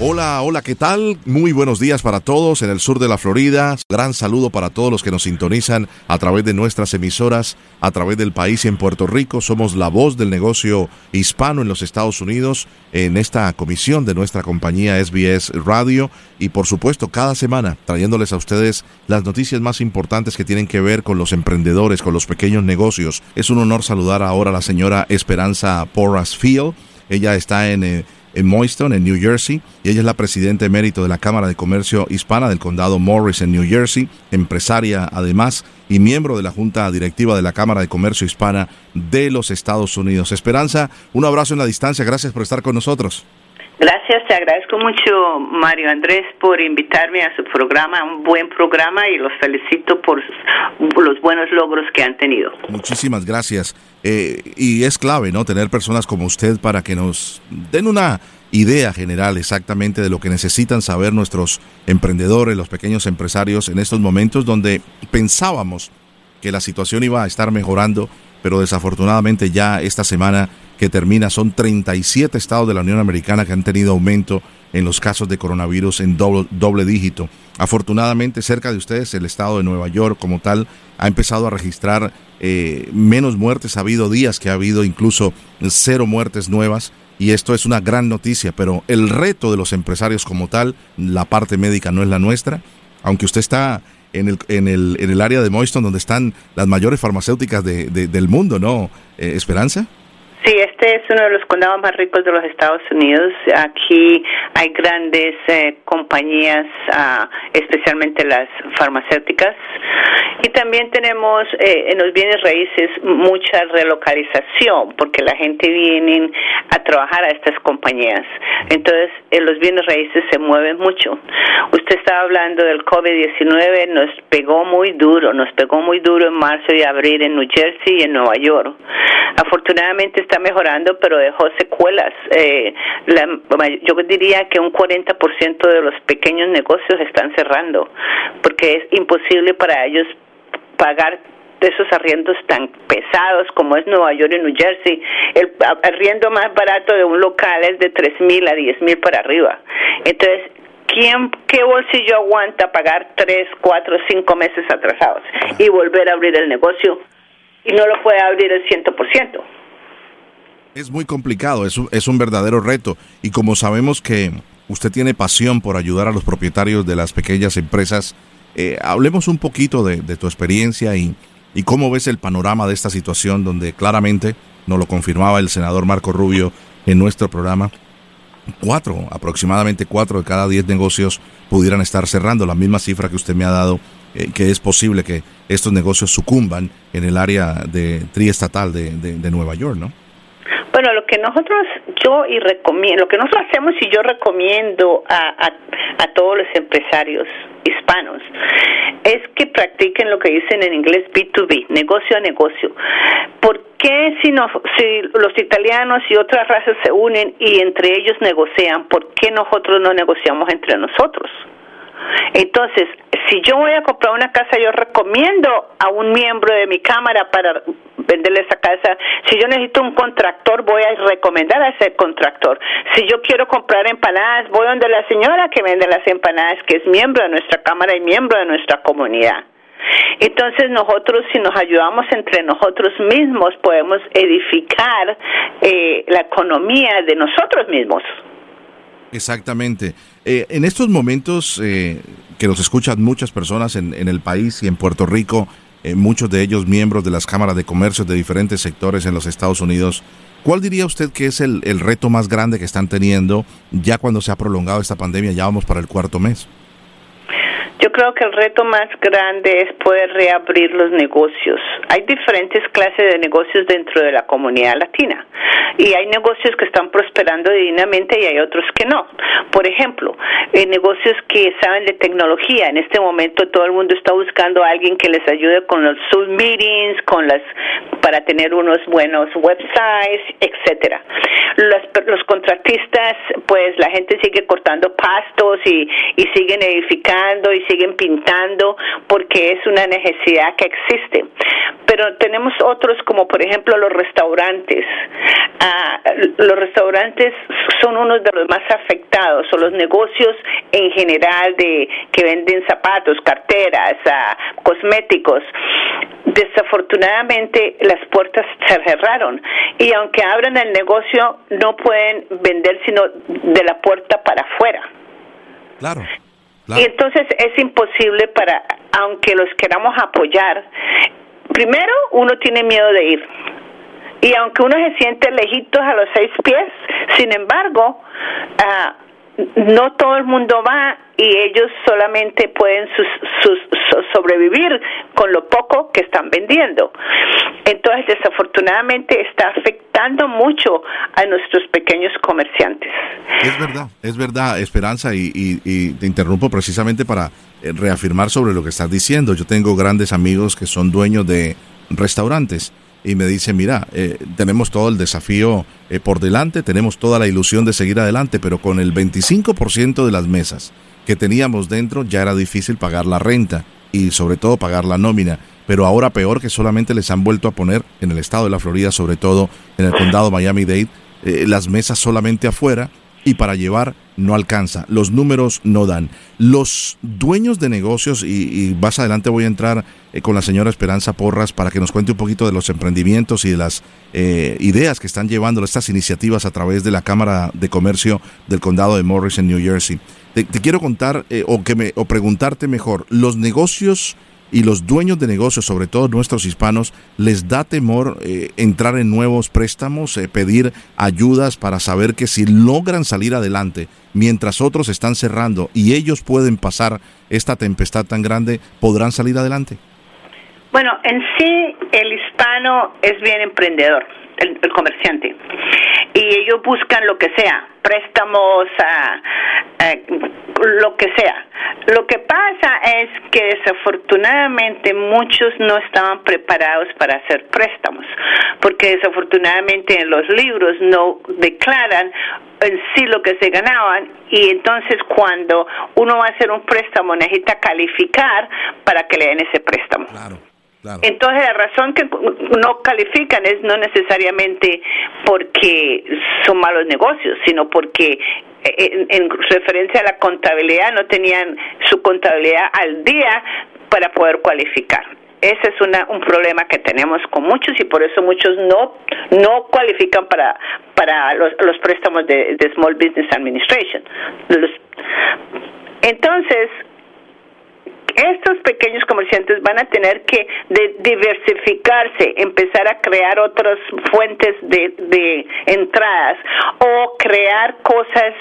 Hola, hola, ¿qué tal? Muy buenos días para todos en el sur de la Florida. Gran saludo para todos los que nos sintonizan a través de nuestras emisoras, a través del país y en Puerto Rico. Somos la voz del negocio hispano en los Estados Unidos en esta comisión de nuestra compañía SBS Radio y por supuesto cada semana trayéndoles a ustedes las noticias más importantes que tienen que ver con los emprendedores, con los pequeños negocios. Es un honor saludar ahora a la señora Esperanza Porras Field. Ella está en... Eh, en Moyston, en New Jersey, y ella es la presidenta emérito de la Cámara de Comercio Hispana del condado Morris en New Jersey, empresaria además y miembro de la Junta Directiva de la Cámara de Comercio Hispana de los Estados Unidos. Esperanza, un abrazo en la distancia, gracias por estar con nosotros. Gracias, te agradezco mucho, Mario Andrés, por invitarme a su programa, un buen programa, y los felicito por los buenos logros que han tenido. Muchísimas gracias. Eh, y es clave, ¿no? Tener personas como usted para que nos den una idea general exactamente de lo que necesitan saber nuestros emprendedores, los pequeños empresarios en estos momentos donde pensábamos que la situación iba a estar mejorando, pero desafortunadamente ya esta semana que termina son 37 estados de la Unión Americana que han tenido aumento en los casos de coronavirus en doble, dígito. Afortunadamente, cerca de ustedes, el estado de Nueva York como tal ha empezado a registrar eh, menos muertes. Ha habido días que ha habido incluso cero muertes nuevas y esto es una gran noticia, pero el reto de los empresarios como tal, la parte médica no es la nuestra, aunque usted está en el, en el, en el área de Moiston donde están las mayores farmacéuticas de, del mundo, ¿no? Eh, Esperanza. Sí, este es uno de los condados más ricos de los Estados Unidos. Aquí hay grandes eh, compañías, ah, especialmente las farmacéuticas. Y también tenemos eh, en los bienes raíces mucha relocalización, porque la gente viene a trabajar a estas compañías. Entonces, en los bienes raíces se mueven mucho. Usted estaba hablando del COVID-19, nos pegó muy duro, nos pegó muy duro en marzo y abril en New Jersey y en Nueva York. Afortunadamente, está mejorando, pero dejó secuelas. Eh, yo diría que un 40% de los pequeños negocios están cerrando, porque es imposible para ellos pagar esos arriendos tan pesados como es Nueva York y New Jersey. El arriendo más barato de un local es de tres mil a diez mil para arriba. Entonces, ¿quién, qué bolsillo aguanta pagar tres, cuatro, cinco meses atrasados y volver a abrir el negocio? Y no lo puede abrir el ciento por ciento. Es muy complicado, es un, es un verdadero reto. Y como sabemos que usted tiene pasión por ayudar a los propietarios de las pequeñas empresas, eh, hablemos un poquito de, tu experiencia y, cómo ves el panorama de esta situación donde claramente nos lo confirmaba el senador Marco Rubio en nuestro programa. Cuatro, aproximadamente cuatro de cada diez negocios pudieran estar cerrando, la misma cifra que usted me ha dado, eh, que es posible que estos negocios sucumban en el área de triestatal de, de Nueva York, ¿no? Bueno, lo que nosotros, yo y recomiendo, lo que nosotros hacemos y yo recomiendo a, a, todos los empresarios hispanos es que practiquen lo que dicen en inglés B2B, negocio a negocio. ¿Por qué si, no, si los italianos y otras razas se unen y entre ellos negocian, por qué nosotros no negociamos entre nosotros? Entonces, si yo voy a comprar una casa, yo recomiendo a un miembro de mi cámara para venderle esa casa. Si yo necesito un contractor, voy a recomendar a ese contractor. Si yo quiero comprar empanadas, voy donde la señora que vende las empanadas, que es miembro de nuestra cámara y miembro de nuestra comunidad. Entonces nosotros, si nos ayudamos entre nosotros mismos, podemos edificar eh, la economía de nosotros mismos. Exactamente. Eh, en estos momentos eh, que nos escuchan muchas personas en, en, el país y en Puerto Rico, eh, muchos de ellos miembros de las cámaras de comercio de diferentes sectores en los Estados Unidos, ¿cuál diría usted que es el, el reto más grande que están teniendo ya cuando se ha prolongado esta pandemia? Ya vamos para el cuarto mes. Yo creo que el reto más grande es poder reabrir los negocios. Hay diferentes clases de negocios dentro de la comunidad latina y hay negocios que están prosperando divinamente y hay otros que no. Por ejemplo, eh, negocios que saben de tecnología. En este momento todo el mundo está buscando a alguien que les ayude con los Zoom meetings, con las para tener unos buenos websites, etcétera. Los, los contratistas, pues la gente sigue cortando pastos y, y siguen edificando y siguen pintando porque es una necesidad que existe. Pero tenemos otros como por ejemplo los restaurantes. Ah, los restaurantes son uno de los más afectados o los negocios en general de que venden zapatos, carteras, ah, cosméticos. Desafortunadamente las puertas se cerraron y aunque abran el negocio no pueden vender sino de la puerta para afuera. Claro. Y entonces es imposible para, aunque los queramos apoyar, primero uno tiene miedo de ir. Y aunque uno se siente lejitos a los seis pies, sin embargo, uh, no todo el mundo va y ellos solamente pueden sus, sus, sobrevivir con lo poco que están vendiendo. Entonces, desafortunadamente, está afectando mucho a nuestros pequeños comerciantes. Es verdad, es verdad, Esperanza, y, y, y te interrumpo precisamente para eh, reafirmar sobre lo que estás diciendo. Yo tengo grandes amigos que son dueños de restaurantes y me dice, mira, eh, tenemos todo el desafío eh, por delante, tenemos toda la ilusión de seguir adelante, pero con el 25% de las mesas que teníamos dentro ya era difícil pagar la renta y sobre todo pagar la nómina. Pero ahora peor que solamente les han vuelto a poner en el estado de la Florida, sobre todo en el condado Miami-Dade, eh, las mesas solamente afuera y para llevar no alcanza, los números no dan. Los dueños de negocios, y, más adelante voy a entrar eh, con la señora Esperanza Porras para que nos cuente un poquito de los emprendimientos y de las eh, ideas que están llevando estas iniciativas a través de la Cámara de Comercio del Condado de Morris en New Jersey. Te, quiero contar eh, o, que me, o preguntarte mejor, los negocios y los dueños de negocios, sobre todo nuestros hispanos, les da temor eh, entrar en nuevos préstamos, eh, pedir ayudas para saber que si logran salir adelante, mientras otros están cerrando y ellos pueden pasar esta tempestad tan grande, podrán salir adelante. Bueno, en sí el hispano es bien emprendedor el, comerciante. Y ellos buscan lo que sea, préstamos, a, lo que sea. Lo que pasa es que desafortunadamente muchos no estaban preparados para hacer préstamos, porque desafortunadamente en los libros no declaran en sí lo que se ganaban y entonces cuando uno va a hacer un préstamo necesita calificar para que le den ese préstamo. Claro. Entonces, la razón que no califican es no necesariamente porque son malos negocios, sino porque eh, en, referencia a la contabilidad no tenían su contabilidad al día para poder cualificar. Ese es una, un problema que tenemos con muchos y por eso muchos no no cualifican para para los, los préstamos de, de Small Business Administration. entonces, estos pequeños comerciantes van a tener que diversificarse, empezar a crear otras fuentes de, de entradas o crear cosas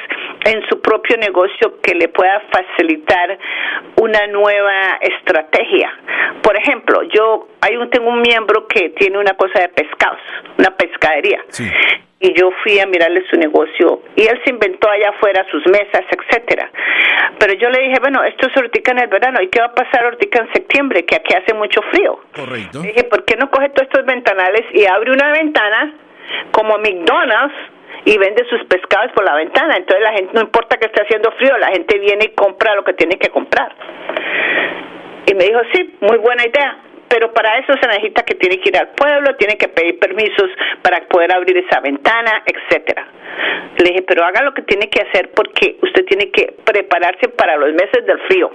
en su propio negocio que le pueda facilitar una nueva estrategia. Por ejemplo, yo hay un, tengo un miembro que tiene una cosa de pescados, una pescadería. Sí y yo fui a mirarle su negocio y él se inventó allá afuera sus mesas, etcétera. Pero yo le dije, bueno, esto es hortica en el verano, ¿y qué va a pasar hortica en septiembre? Que aquí hace mucho frío. Correcto. Le dije, ¿por qué no coge todos estos ventanales y abre una ventana como McDonald's y vende sus pescados por la ventana? Entonces la gente, no importa que esté haciendo frío, la gente viene y compra lo que tiene que comprar. Y me dijo, sí, muy buena idea pero para eso se necesita que tiene que ir al pueblo, tiene que pedir permisos para poder abrir esa ventana, etcétera. Le dije, pero haga lo que tiene que hacer porque usted tiene que prepararse para los meses del frío.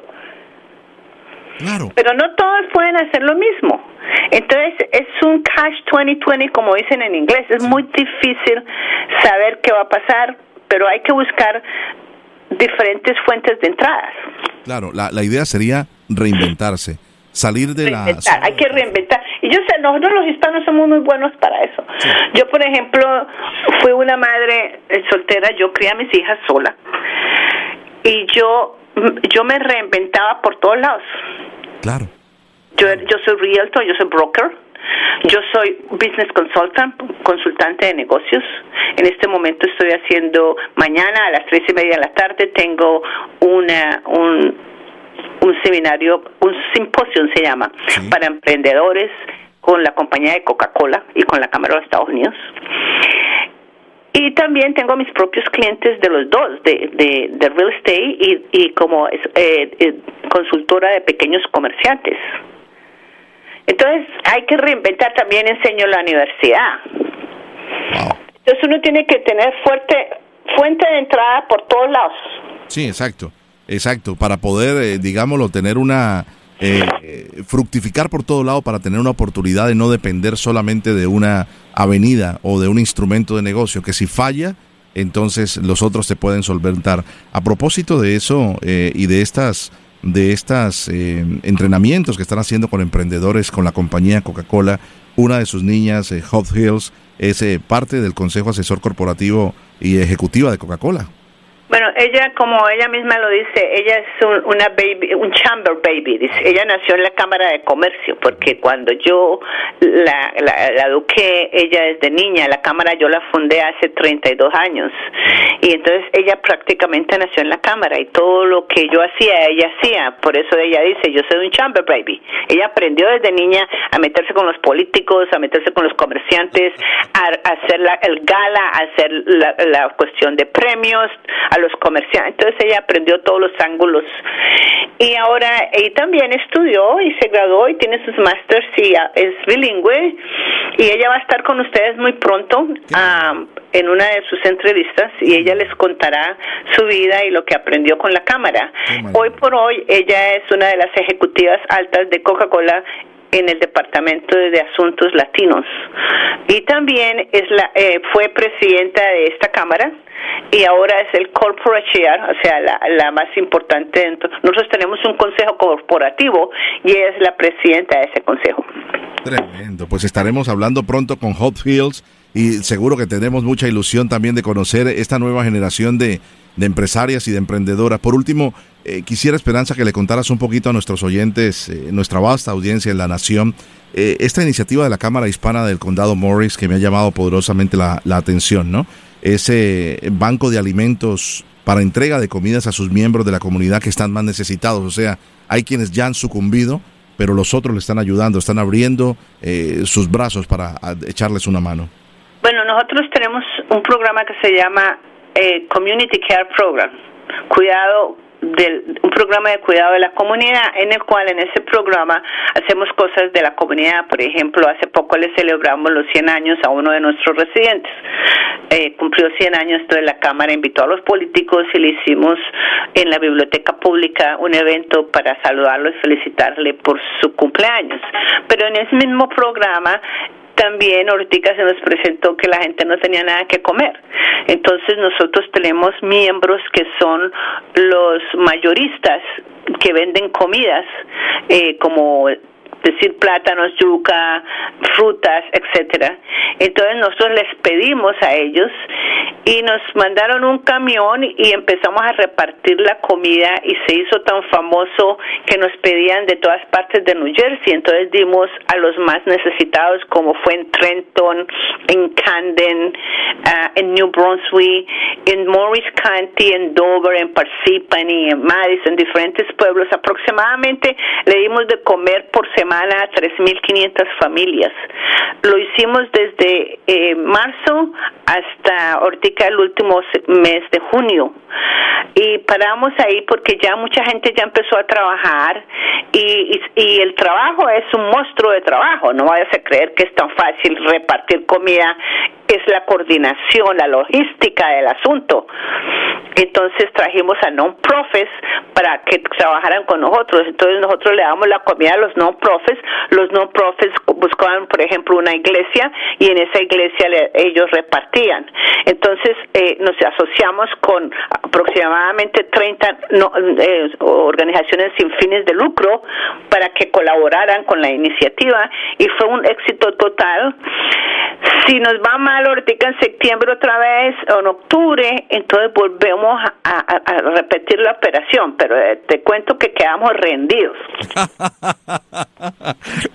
Claro. Pero no todos pueden hacer lo mismo. Entonces es un cash 2020 como dicen en inglés. Es muy difícil saber qué va a pasar, pero hay que buscar diferentes fuentes de entradas. Claro, la, la idea sería reinventarse salir de la... Hay que reinventar. Y yo sé, nosotros los hispanos somos muy buenos para eso. Yo, por ejemplo, fui una madre soltera, yo crié a mis hijas sola. Y yo yo me reinventaba por todos lados. Claro. Yo, yo soy realtor, yo soy broker, yo soy business consultant, consultante de negocios. En este momento estoy haciendo, mañana a las tres y media de la tarde tengo una, un, un seminario, un simposio se llama, para emprendedores con la compañía de Coca-Cola y con la Cámara de Estados Unidos. Y también tengo mis propios clientes de los dos, de, de, real estate y, y como eh, eh, consultora de pequeños comerciantes. Entonces hay que reinventar, también enseño la universidad. Entonces uno tiene que tener fuerte fuente de entrada por todos lados. Sí, exacto, exacto, para poder, eh, digámoslo, tener una... Eh, fructificar por todo lado para tener una oportunidad de no depender solamente de una avenida o de un instrumento de negocio, que si falla, entonces los otros se pueden solventar. A propósito de eso eh, y de estas de estos eh, entrenamientos que están haciendo con emprendedores con la compañía Coca-Cola. Una de sus niñas, eh, Hot Hills, es eh, parte del Consejo Asesor Corporativo y Ejecutiva de Coca-Cola. Bueno, ella, como ella misma lo dice, ella es un, una baby, un chamber baby. Dice. Ella nació en la Cámara de Comercio, porque cuando yo la, la, la eduqué, ella desde niña, la Cámara yo la fundé hace 32 años. Y entonces ella prácticamente nació en la Cámara y todo lo que yo hacía, ella hacía. Por eso ella dice, yo soy un chamber baby. Ella aprendió desde niña a meterse con los políticos, a meterse con los comerciantes, a, hacer la, el gala, a hacer la, la cuestión de premios, los comerciantes. Entonces ella aprendió todos los ángulos. Y ahora ella también estudió y se graduó y tiene sus másters y es bilingüe. Y ella va a estar con ustedes muy pronto um, en una de sus entrevistas y ella les contará su vida y lo que aprendió con la cámara. Hoy por hoy ella es una de las ejecutivas altas de Coca-Cola en el Departamento de Asuntos Latinos y también es la eh, fue presidenta de esta cámara y ahora es el corporate chair, o sea, la, la más importante dentro. Nosotros tenemos un consejo corporativo y es la presidenta de ese consejo. Tremendo, pues estaremos hablando pronto con Hot Fields y seguro que tenemos mucha ilusión también de conocer esta nueva generación de, de empresarias y de emprendedoras. Por último, eh, quisiera, Esperanza, que le contaras un poquito a nuestros oyentes, eh, nuestra vasta audiencia en la nación, eh, esta iniciativa de la Cámara Hispana del Condado Morris que me ha llamado poderosamente la, la atención, ¿no? Ese banco de alimentos para entrega de comidas a sus miembros de la comunidad que están más necesitados. O sea, hay quienes ya han sucumbido, pero los otros le están ayudando, están abriendo sus brazos para echarles una mano. Bueno, nosotros tenemos un programa que se llama Community Care Program, cuidado del un programa de cuidado de la comunidad en el cual en ese programa hacemos cosas de la comunidad por ejemplo hace poco le celebramos los 100 años a uno de nuestros residentes eh, cumplió 100 años entonces la cámara invitó a los políticos y le hicimos en la biblioteca pública un evento para saludarlo y felicitarle por su cumpleaños pero en ese mismo programa también ahorita se nos presentó que la gente no tenía nada que comer. Entonces nosotros tenemos miembros que son los mayoristas que venden comidas eh, como decir plátanos, yuca, frutas, etcétera. Entonces nosotros les pedimos a ellos y nos mandaron un camión y empezamos a repartir la comida y se hizo tan famoso que nos pedían de todas partes de New Jersey. Entonces dimos a los más necesitados como fue en Trenton, en Camden, ah, en New Brunswick, en Morris County, en Dover, en Parsippany, en Madison, diferentes pueblos. Aproximadamente le dimos de comer por semana semana a 3.500 familias. Lo hicimos desde eh, marzo hasta ahorita el último mes de junio. Y paramos ahí porque ya mucha gente ya empezó a trabajar y, y, el trabajo es un monstruo de trabajo. No vayas a creer que es tan fácil repartir comida es la coordinación, la logística del asunto. Entonces trajimos a non-profits para que trabajaran con nosotros. Entonces nosotros le damos la comida a los non-profits. Los non-profits buscaban, por ejemplo, una iglesia y en esa iglesia ellos repartían. Entonces eh, nos asociamos con aproximadamente 30 eh, organizaciones sin fines de lucro para que colaboraran con la iniciativa y fue un éxito total. Si nos va mal ahorita en septiembre otra vez o en octubre, entonces volvemos a, repetir la operación, pero eh, te cuento que quedamos rendidos.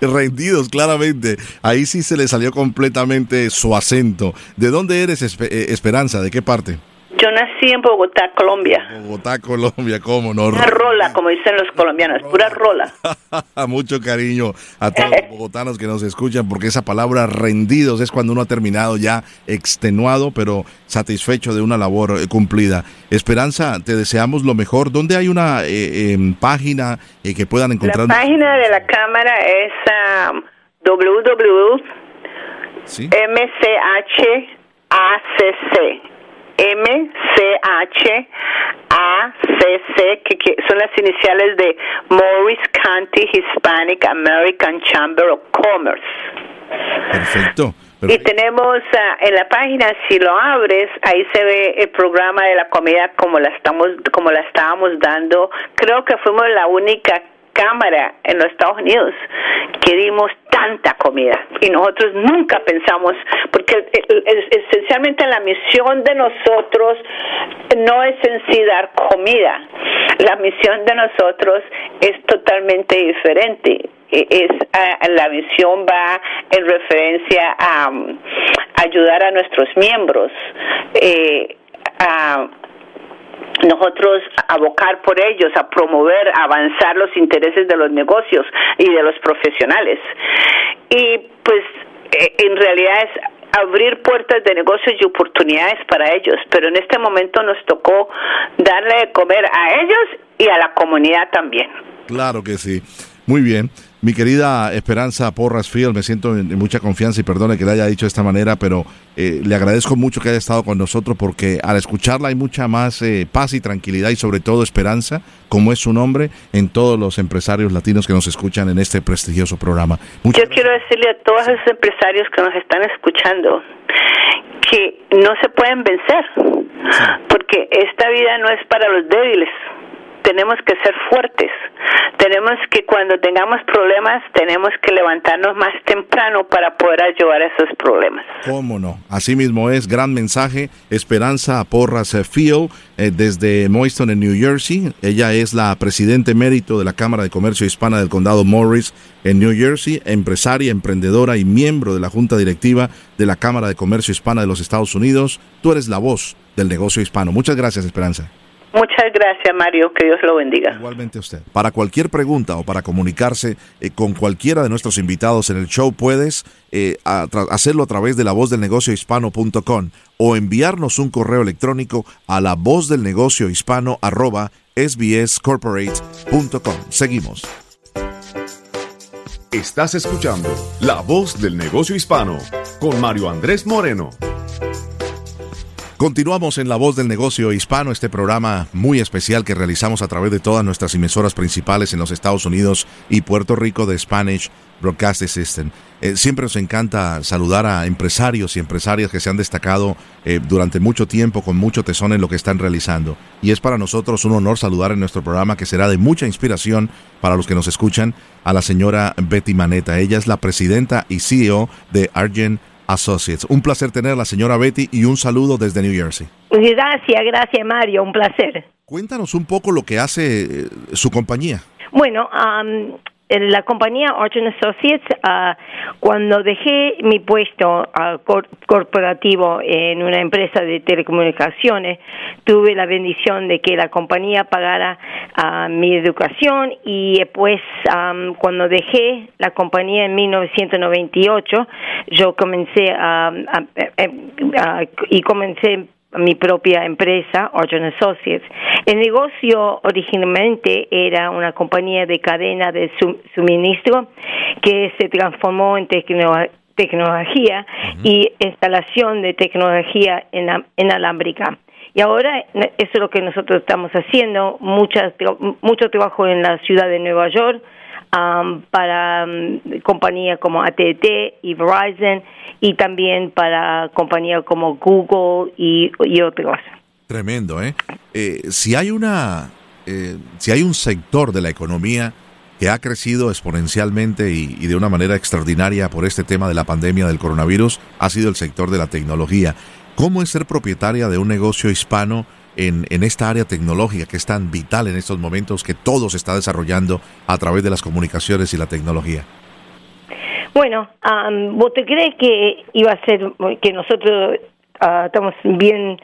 rendidos, claramente. Ahí sí se le salió completamente su acento. ¿De dónde eres, eh, Esperanza? ¿De qué parte? Yo nací en Bogotá, Colombia. Bogotá, Colombia, ¿cómo no? Una rola, como dicen los colombianos, pura rola. Mucho cariño a todos los bogotanos que nos escuchan, porque esa palabra rendidos es cuando uno ha terminado ya extenuado, pero satisfecho de una labor eh, cumplida. Esperanza, te deseamos lo mejor. ¿Dónde hay una eh, em, página eh, que puedan encontrar? La página de la Cámara es um, MCHACC, que, son las iniciales de Morris County Hispanic American Chamber of Commerce. Perfecto. Y tenemos ah, en la página, si lo abres, ahí se ve el programa de la comida como la estamos, como la estábamos dando. Creo que fuimos la única cámara en los Estados Unidos que dimos tanta comida. Y nosotros nunca pensamos porque esencialmente la misión de nosotros no es en sí dar comida. La misión de nosotros es totalmente diferente. E, es la misión va en referencia a, ayudar a nuestros miembros eh, a nosotros abocar por ellos, a promover, avanzar los intereses de los negocios y de los profesionales. Y pues eh, en realidad es abrir puertas de negocios y oportunidades para ellos, pero en este momento nos tocó darle de comer a ellos y a la comunidad también. Claro que sí. Muy bien. Mi querida Esperanza Porras Field, me siento en, mucha confianza y perdone que le haya dicho de esta manera, pero eh, le agradezco mucho que haya estado con nosotros porque al escucharla hay mucha más eh, paz y tranquilidad y sobre todo esperanza, como es su nombre, en todos los empresarios latinos que nos escuchan en este prestigioso programa. Yo quiero decirle a todos esos empresarios que nos están escuchando que no se pueden vencer, porque esta vida no es para los débiles tenemos que ser fuertes. Tenemos que cuando tengamos problemas, tenemos que levantarnos más temprano para poder ayudar a esos problemas. ¿Cómo no? Así mismo es, gran mensaje. Esperanza Porras eh, Field, eh, desde Moiston en New Jersey. Ella es la presidente emérito de la Cámara de Comercio Hispana del Condado Morris en New Jersey, empresaria, emprendedora y miembro de la Junta Directiva de la Cámara de Comercio Hispana de los Estados Unidos. Tú eres la voz del negocio hispano. Muchas gracias, Esperanza. Muchas gracias, Mario. Que Dios lo bendiga. Igualmente usted. Para cualquier pregunta o para comunicarse eh, con cualquiera de nuestros invitados en el show, puedes eh, hacerlo a través de la voz del negocio hispano.com o enviarnos un correo electrónico a la voz del negocio hispano arroba sbscorporate.com. Seguimos. Estás escuchando La Voz del Negocio Hispano con Mario Andrés Moreno. Continuamos en La Voz del Negocio Hispano, este programa muy especial que realizamos a través de todas nuestras emisoras principales en los Estados Unidos y Puerto Rico de Spanish Broadcast System. Eh, siempre nos encanta saludar a empresarios y empresarias que se han destacado eh, durante mucho tiempo con mucho tesón en lo que están realizando. Y es para nosotros un honor saludar en nuestro programa que será de mucha inspiración para los que nos escuchan a la señora Betty Maneta. Ella es la presidenta y CEO de Argent Associates. Un placer tener la señora Betty y un saludo desde New Jersey. Gracias, gracias Mario, un placer. Cuéntanos un poco lo que hace eh, su compañía. Bueno, la compañía Argent Associates, uh, cuando dejé mi puesto uh, corporativo en una empresa de telecomunicaciones, tuve la bendición de que la compañía pagara uh, mi educación y después um, cuando dejé la compañía en 1998, yo comencé a, y comencé mi propia empresa, Origin Associates. El negocio originalmente era una compañía de cadena de suministro que se transformó en tecnología y instalación de tecnología en, inalámbrica. Y ahora eso es lo que nosotros estamos haciendo, muchas, mucho trabajo en la ciudad de Nueva York, para compañías como AT&T y Verizon y también para compañías como Google y, y otros. Tremendo, ¿eh? eh si hay una, eh, si hay un sector de la economía que ha crecido exponencialmente y, de una manera extraordinaria por este tema de la pandemia del coronavirus, ha sido el sector de la tecnología. ¿Cómo es ser propietaria de un negocio hispano en, en, esta área tecnológica que es tan vital en estos momentos, que todo se está desarrollando a través de las comunicaciones y la tecnología? Bueno, ¿vos te crees que iba a ser que nosotros ah, estamos bien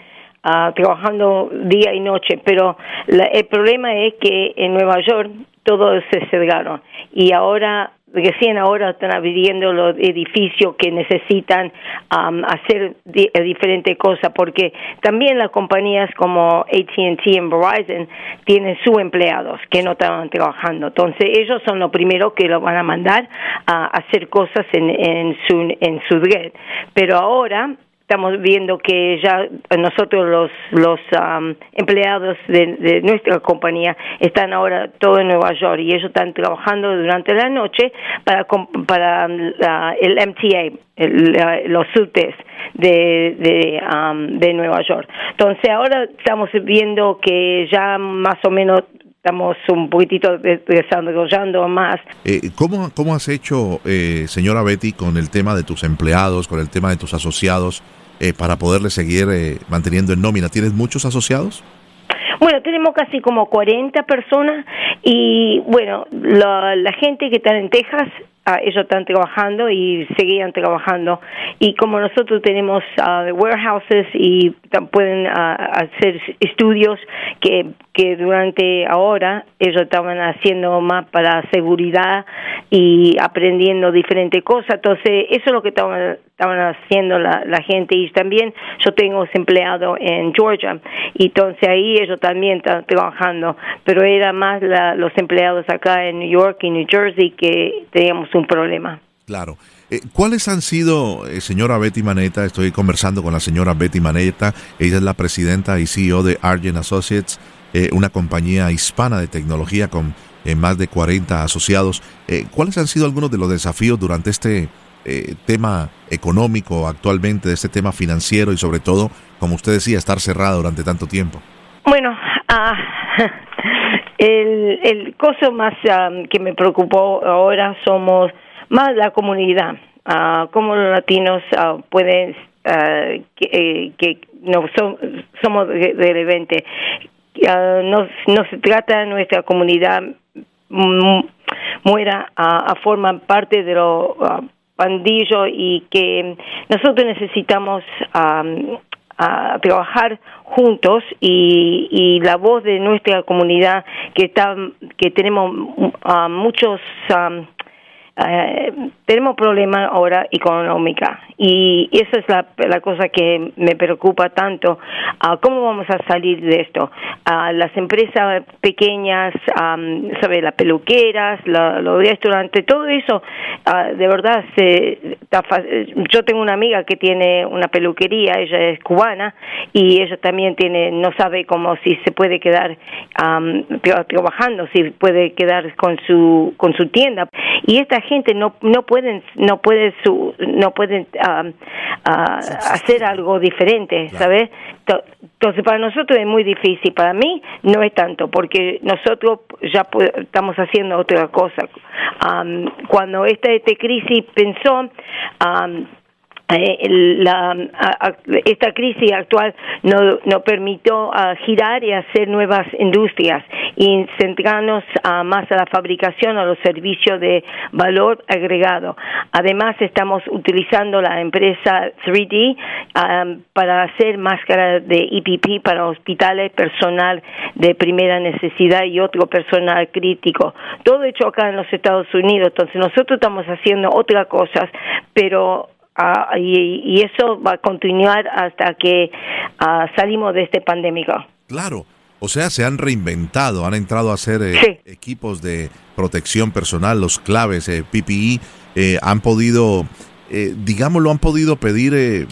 uh, trabajando día y noche, pero el problema es que en Nueva York todos se cerraron y ahora recién ahora están abriendo los edificios que necesitan um, hacer eh, diferentes cosas, porque también las compañías como ATT y Verizon tienen sus empleados que no estaban trabajando. Entonces, ellos son los primeros que lo van a mandar a hacer cosas en, en, su, en su red. Pero ahora estamos viendo que ya nosotros los los empleados de, nuestra compañía están ahora todo en Nueva York y ellos están trabajando durante la noche para para el MTA los subtes de de, de Nueva York entonces ahora estamos viendo que ya más o menos estamos un poquitito desarrollando más. Eh, ¿cómo, ¿Cómo has hecho, eh, señora Betty, con el tema de tus empleados, con el tema de tus asociados? Eh, para poderle seguir eh, manteniendo en nómina. ¿Tienes muchos asociados? Bueno, tenemos casi como 40 personas y bueno, la, la gente que está en Texas Ah, ellos están trabajando y seguían trabajando. Y como nosotros tenemos uh, warehouses y pueden ah, hacer estudios que, que durante ahora ellos estaban haciendo más para seguridad y aprendiendo diferentes cosas. Entonces, eso es lo que estaban, estaban haciendo la, la gente. Y también yo tengo empleado en Georgia. Y entonces ahí ellos también están trabajando. Pero era más los empleados acá en New York y New Jersey que teníamos un problema. Claro. Eh, ¿Cuáles han sido, eh, señora Betty Maneta? Estoy conversando con la señora Betty Maneta. Ella es la presidenta y CEO de Argent Associates, eh, una compañía hispana de tecnología con más de 40 asociados. ¿Cuáles han sido algunos de los desafíos durante este tema económico actualmente, de este tema financiero y sobre todo, como usted decía, estar cerrada durante tanto tiempo? Bueno, ah, El, el coso más um, que me preocupó ahora somos más la comunidad, uh, cómo los latinos uh, pueden, que, eh, que, no somos relevantes. Uh, no, no se trata nuestra comunidad muera a, a formar parte de los pandillos y que nosotros necesitamos um, a trabajar juntos y, y, la voz de nuestra comunidad que está que tenemos uh, muchos um, eh, tenemos problemas ahora económica y esa es la, la cosa que me preocupa tanto. Uh, ¿Cómo vamos a salir de esto? Uh, las empresas pequeñas, um, ¿sabe? Las peluqueras, los restaurantes, todo eso, uh, de verdad, se, yo tengo una amiga que tiene una peluquería, ella es cubana y ella también tiene, no sabe cómo si se puede quedar um, trabajando, si puede quedar con su, con su tienda. Y esta gente no no pueden no puede su, no pueden um, uh, hacer algo diferente sabes entonces para nosotros es muy difícil para mí no es tanto porque nosotros ya estamos haciendo otra cosa. Um, cuando esta, esta crisis pensó um, eh, la, esta crisis actual nos no permitió girar y hacer nuevas industrias y centrarnos más a la fabricación, a los servicios de valor agregado. Además, estamos utilizando la empresa 3D para hacer máscaras de EPP para hospitales, personal de primera necesidad y otro personal crítico. Todo hecho acá en los Estados Unidos. Entonces, nosotros estamos haciendo otras cosas, pero Ah, y, eso va a continuar hasta que ah, salimos de este pandémico. Claro. O sea, se han reinventado, han entrado a hacer eh, equipos de protección personal, los claves, eh, PPE, eh, han podido, eh, digámoslo, han podido pedir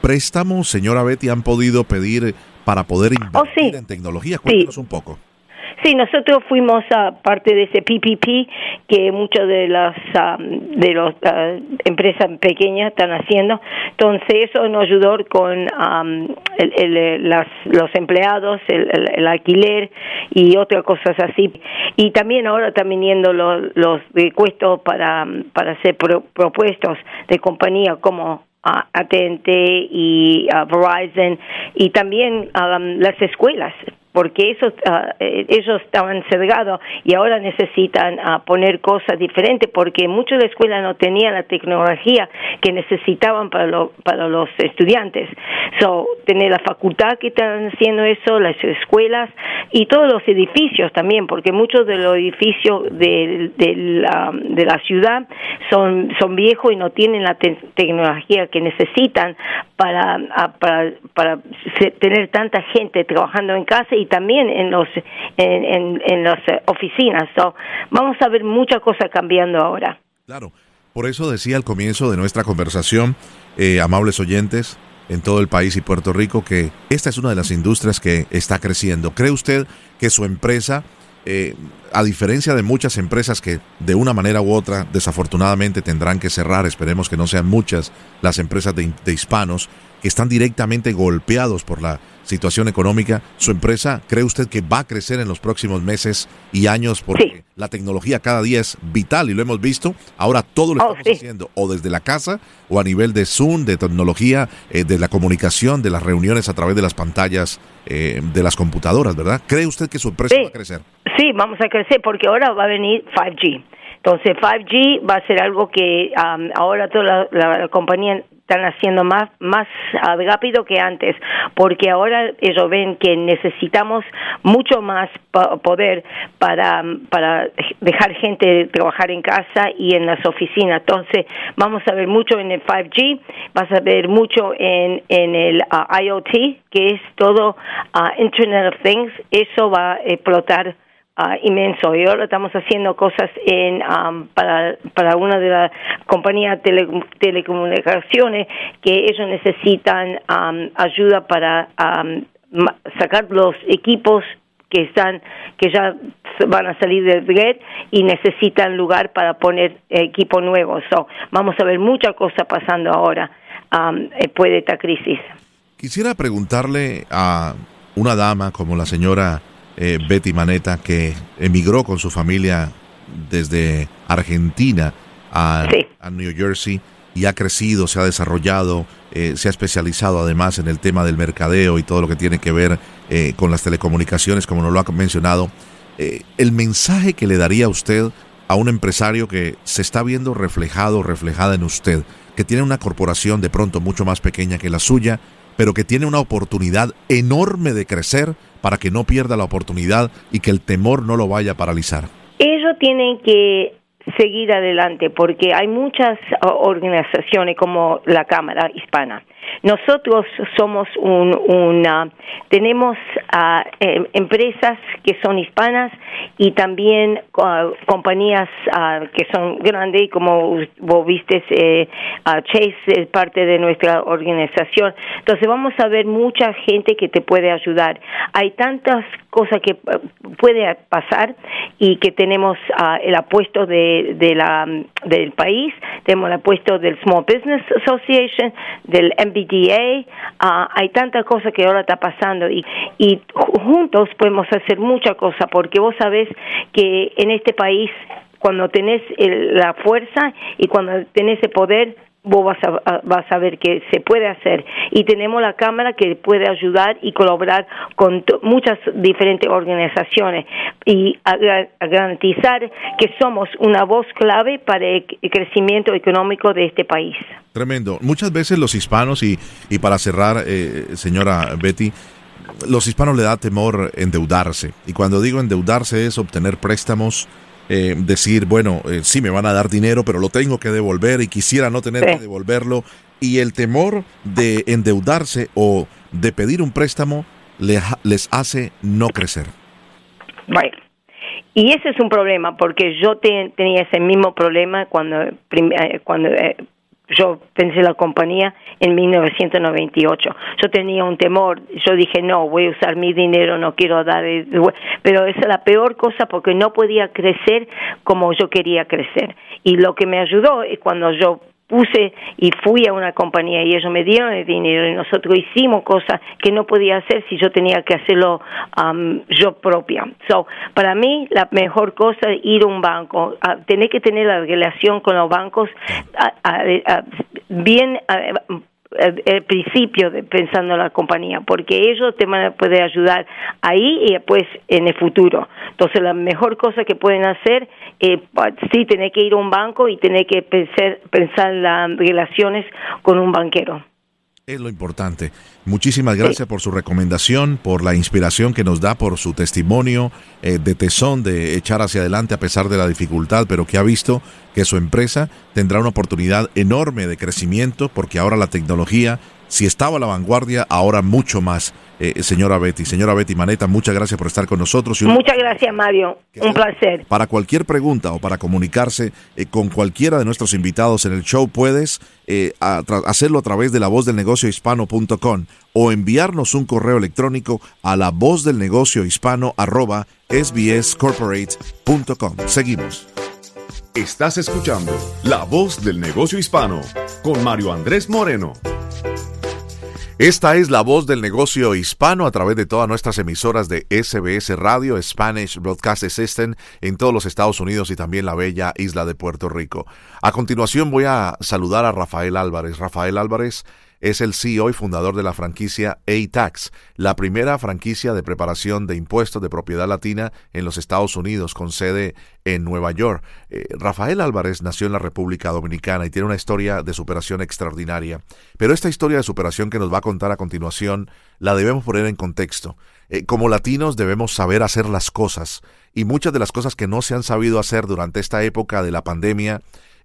préstamos, señora Betty, han podido pedir para poder oh, invertir en tecnología. Cuéntanos un poco. Sí, nosotros fuimos a parte de ese PPP que muchas de las de las empresas pequeñas están haciendo. Entonces eso nos ayudó con el, las, los empleados, el, alquiler y otras cosas así. Y también ahora están viniendo los, los recuestos para, para hacer propuestos de compañía como AT&T y Verizon y también um, las escuelas porque eso, uh, ellos estaban cerrados y ahora necesitan uh, poner cosas diferentes porque muchas de las escuelas no tenían la tecnología que necesitaban para, para los estudiantes. So, tener la facultad que están haciendo eso, las escuelas y todos los edificios también, porque muchos de los edificios de, de, la, de la ciudad son, son viejos y no tienen la tecnología que necesitan para, para, para tener tanta gente trabajando en casa también en los en, en, las eh, oficinas. So, vamos a ver muchas cosas cambiando ahora. Claro, por eso decía al comienzo de nuestra conversación, eh, amables oyentes en todo el país y Puerto Rico, que esta es una de las industrias que está creciendo. ¿Cree usted que su empresa eh, a diferencia de muchas empresas que de una manera u otra desafortunadamente tendrán que cerrar, esperemos que no sean muchas las empresas de, hispanos que están directamente golpeados por la situación económica, ¿su empresa cree usted que va a crecer en los próximos meses y años porque la tecnología cada día es vital y lo hemos visto? Ahora todo lo oh, estamos haciendo o desde la casa o a nivel de Zoom, de tecnología, eh, de la comunicación, de las reuniones a través de las pantallas eh, de las computadoras, ¿verdad? ¿Cree usted que su empresa va a crecer? Sí, vamos a crecer porque ahora va a venir 5G. Entonces 5G va a ser algo que ahora toda la, compañía están haciendo más más ah, rápido que antes porque ahora ellos ven que necesitamos mucho más poder para para dejar gente trabajar en casa y en las oficinas entonces vamos a ver mucho en el 5G vas a ver mucho en en el ah, IoT que es todo ah, Internet of Things eso va a explotar uh, inmenso. Y ahora estamos haciendo cosas en, para, para una de las compañías de telecomunicaciones que ellos necesitan ayuda para sacar los equipos que están que ya van a salir del red y necesitan lugar para poner equipo nuevo. So, vamos a ver mucha cosa pasando ahora después de esta crisis. Quisiera preguntarle a una dama como la señora eh, Betty Maneta, que emigró con su familia desde Argentina a, New Jersey y ha crecido, se ha desarrollado, eh, se ha especializado además en el tema del mercadeo y todo lo que tiene que ver eh, con las telecomunicaciones, como nos lo ha mencionado. el mensaje que le daría a usted a un empresario que se está viendo reflejado, reflejada en usted, que tiene una corporación de pronto mucho más pequeña que la suya, pero que tiene una oportunidad enorme de crecer para que no pierda la oportunidad y que el temor no lo vaya a paralizar? Ellos tienen que seguir adelante porque hay muchas organizaciones como la Cámara Hispana nosotros somos un, una, tenemos uh, empresas que son hispanas y también uh, compañías uh, que son grandes, como vos viste, eh, Chase es parte de nuestra organización. Entonces vamos a ver mucha gente que te puede ayudar. Hay tantas cosas que puede pasar y que tenemos el apuesto de, de la, del país, tenemos el apuesto del Small Business Association, del Ah, hay tantas cosas que ahora está pasando y, y juntos podemos hacer mucha cosa porque vos sabés que en este país cuando tenés la fuerza y cuando tenés el poder vos vas a, vas a ver que se puede hacer y tenemos la cámara que puede ayudar y colaborar con muchas diferentes organizaciones y garantizar que somos una voz clave para el crecimiento económico de este país. Tremendo. Muchas veces los hispanos y, y para cerrar, eh, señora Betty, los hispanos le da temor endeudarse y cuando digo endeudarse es obtener préstamos eh, decir, bueno, eh, sí me van a dar dinero, pero lo tengo que devolver y quisiera no tener que devolverlo. Y el temor de endeudarse o de pedir un préstamo les, les hace no crecer. Y ese es un problema, porque yo tenía ese mismo problema cuando, eh, cuando yo pensé la compañía en 1998. Yo tenía un temor, yo dije, no, voy a usar mi dinero, no quiero dar, pero esa es la peor cosa porque no podía crecer como yo quería crecer. Y lo que me ayudó es cuando yo puse y fui a una compañía y ellos me dieron el dinero y nosotros hicimos cosas que no podía hacer si yo tenía que hacerlo um, yo propia. So, para mí la mejor cosa es ir a un banco, tener que tener la relación con los bancos, bien el principio de pensando en la compañía, porque ellos te van a poder ayudar ahí y después en el futuro. Entonces, la mejor cosa que pueden hacer es sí tener que ir a un banco y tener que pensar, pensar las relaciones con un banquero. Es lo importante. Muchísimas gracias por su recomendación, por la inspiración que nos da, por su testimonio eh, de tesón, de echar hacia adelante a pesar de la dificultad, pero que ha visto que su empresa tendrá una oportunidad enorme de crecimiento porque ahora la tecnología si estaba a la vanguardia, ahora mucho más, eh, señora Betty. Señora Betty Maneta, muchas gracias por estar con nosotros. muchas gracias, Mario. Un placer. Para cualquier pregunta o para comunicarse eh, con cualquiera de nuestros invitados en el show, puedes eh, hacerlo a través de la voz del negocio hispano.com o enviarnos un correo electrónico a la voz del negocio hispano arroba sbscorporate.com. Seguimos. Estás escuchando La Voz del Negocio Hispano con Mario Andrés Moreno. Esta es la voz del negocio hispano a través de todas nuestras emisoras de SBS Radio, Spanish Broadcast System en todos los Estados Unidos y también la bella isla de Puerto Rico. A continuación voy a saludar a Rafael Álvarez. Rafael Álvarez es el CEO y fundador de la franquicia A-Tax, la primera franquicia de preparación de impuestos de propiedad latina en los Estados Unidos, con sede en Nueva York. Eh, Rafael Álvarez nació en la República Dominicana y tiene una historia de superación extraordinaria. Pero esta historia de superación que nos va a contar a continuación la debemos poner en contexto. Eh, como latinos debemos saber hacer las cosas y muchas de las cosas que no se han sabido hacer durante esta época de la pandemia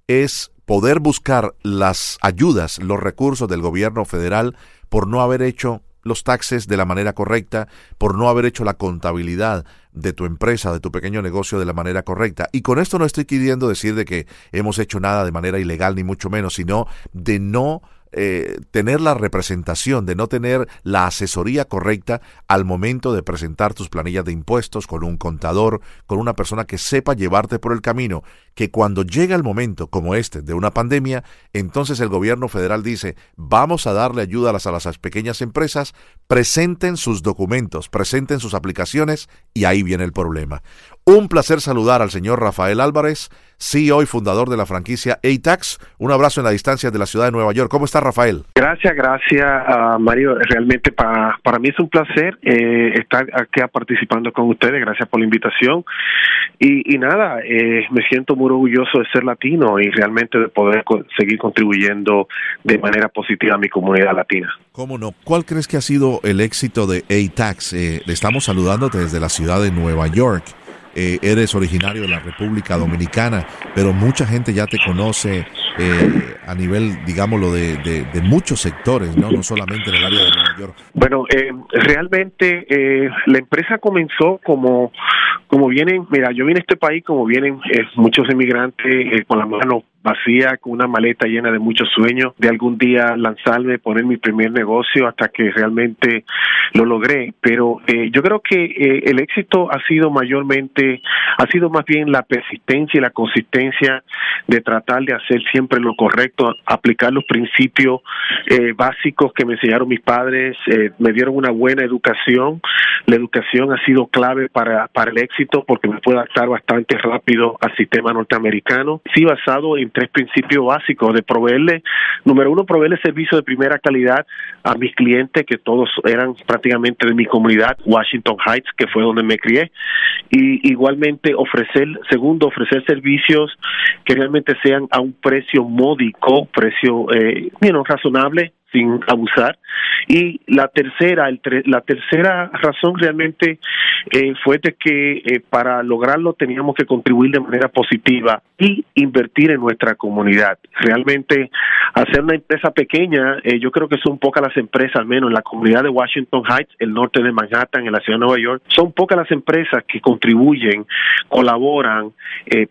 es poder buscar las ayudas, los recursos del gobierno federal por no haber hecho los taxes de la manera correcta, por no haber hecho la contabilidad de tu empresa, de tu pequeño negocio de la manera correcta. Y con esto no estoy queriendo decir de que hemos hecho nada de manera ilegal, ni mucho menos, sino de no eh, tener la representación, de no tener la asesoría correcta al momento de presentar tus planillas de impuestos con un contador, con una persona que sepa llevarte por el camino, que cuando llega el momento como este de una pandemia, entonces el gobierno federal dice, vamos a darle ayuda a las, a las pequeñas empresas, presenten sus documentos, presenten sus aplicaciones y ahí viene el problema. Un placer saludar al señor Rafael Álvarez, CEO y fundador de la franquicia ATAX. Un abrazo en la distancia de la ciudad de Nueva York. ¿Cómo está Rafael? Gracias, gracias Mario. Realmente para, para mí es un placer eh, estar aquí participando con ustedes. Gracias por la invitación. Y, nada, eh, me siento muy orgulloso de ser latino y realmente de poder seguir contribuyendo de manera positiva a mi comunidad latina. ¿Cómo no? ¿Cuál crees que ha sido el éxito de ATAX? Eh, estamos saludándote desde la ciudad de Nueva York. Eh, eres originario de la República Dominicana, pero mucha gente ya te conoce eh, a nivel, digámoslo, de, de, muchos sectores, ¿no? no solamente en el área de Bueno, eh, realmente la empresa comenzó como, como vienen, mira, yo vine a este país como vienen muchos emigrantes con la mano vacía, con una maleta llena de muchos sueños, de algún día lanzarme, poner mi primer negocio hasta que realmente lo logré. Pero eh, yo creo que eh, el éxito ha sido mayormente, ha sido más bien la persistencia y la consistencia de tratar de hacer siempre lo correcto, aplicar los principios eh, básicos que me enseñaron mis padres, me dieron una buena educación. La educación ha sido clave para, para el éxito porque me puedo adaptar bastante rápido al sistema norteamericano. Sí, basado en tres principios básicos de proveerle, número uno, proveerle servicio de primera calidad a mis clientes, que todos eran prácticamente de mi comunidad, Washington Heights, que fue donde me crié, y igualmente ofrecer, segundo, ofrecer servicios que realmente sean a un precio módico, precio eh, razonable sin abusar. Y la tercera, el la tercera razón realmente eh, fue de que eh, para lograrlo teníamos que contribuir de manera positiva y invertir en nuestra comunidad. Realmente hacer una empresa pequeña, eh, yo creo que son pocas las empresas, al menos en la comunidad de Washington Heights, el norte de Manhattan, en la ciudad de Nueva York, son pocas las empresas que contribuyen, colaboran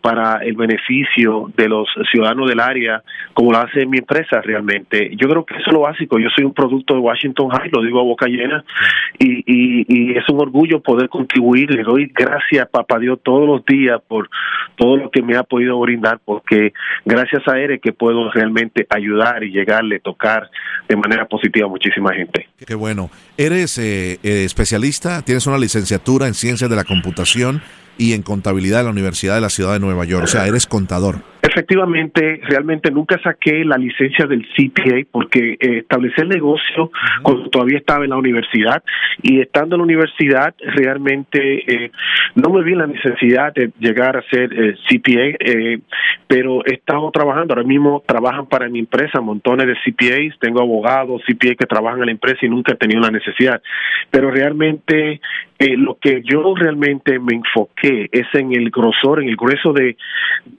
para el beneficio de los ciudadanos del área, como lo hace mi empresa realmente. Yo creo que eso lo hace yo soy un producto de Washington High, lo digo a boca llena, y, es un orgullo poder contribuir. Le doy gracias, papá Dios, todos los días por todo lo que me ha podido brindar, porque gracias a él es que puedo realmente ayudar y llegarle, tocar de manera positiva a muchísima gente. Qué bueno. ¿Eres eh, eh, especialista? ¿Tienes una licenciatura en ciencias de la computación? y en contabilidad de la Universidad de la Ciudad de Nueva York. O sea, eres contador. Efectivamente, realmente nunca saqué la licencia del CPA porque eh, establecí el negocio cuando todavía estaba en la universidad y estando en la universidad realmente eh, no me vi la necesidad de llegar a ser eh, CPA, eh, pero he estado trabajando, ahora mismo trabajan para mi empresa montones de CPAs, tengo abogados CPA que trabajan en la empresa y nunca he tenido la necesidad, pero realmente eh, lo que yo realmente me enfoqué es en el grosor, en el grueso de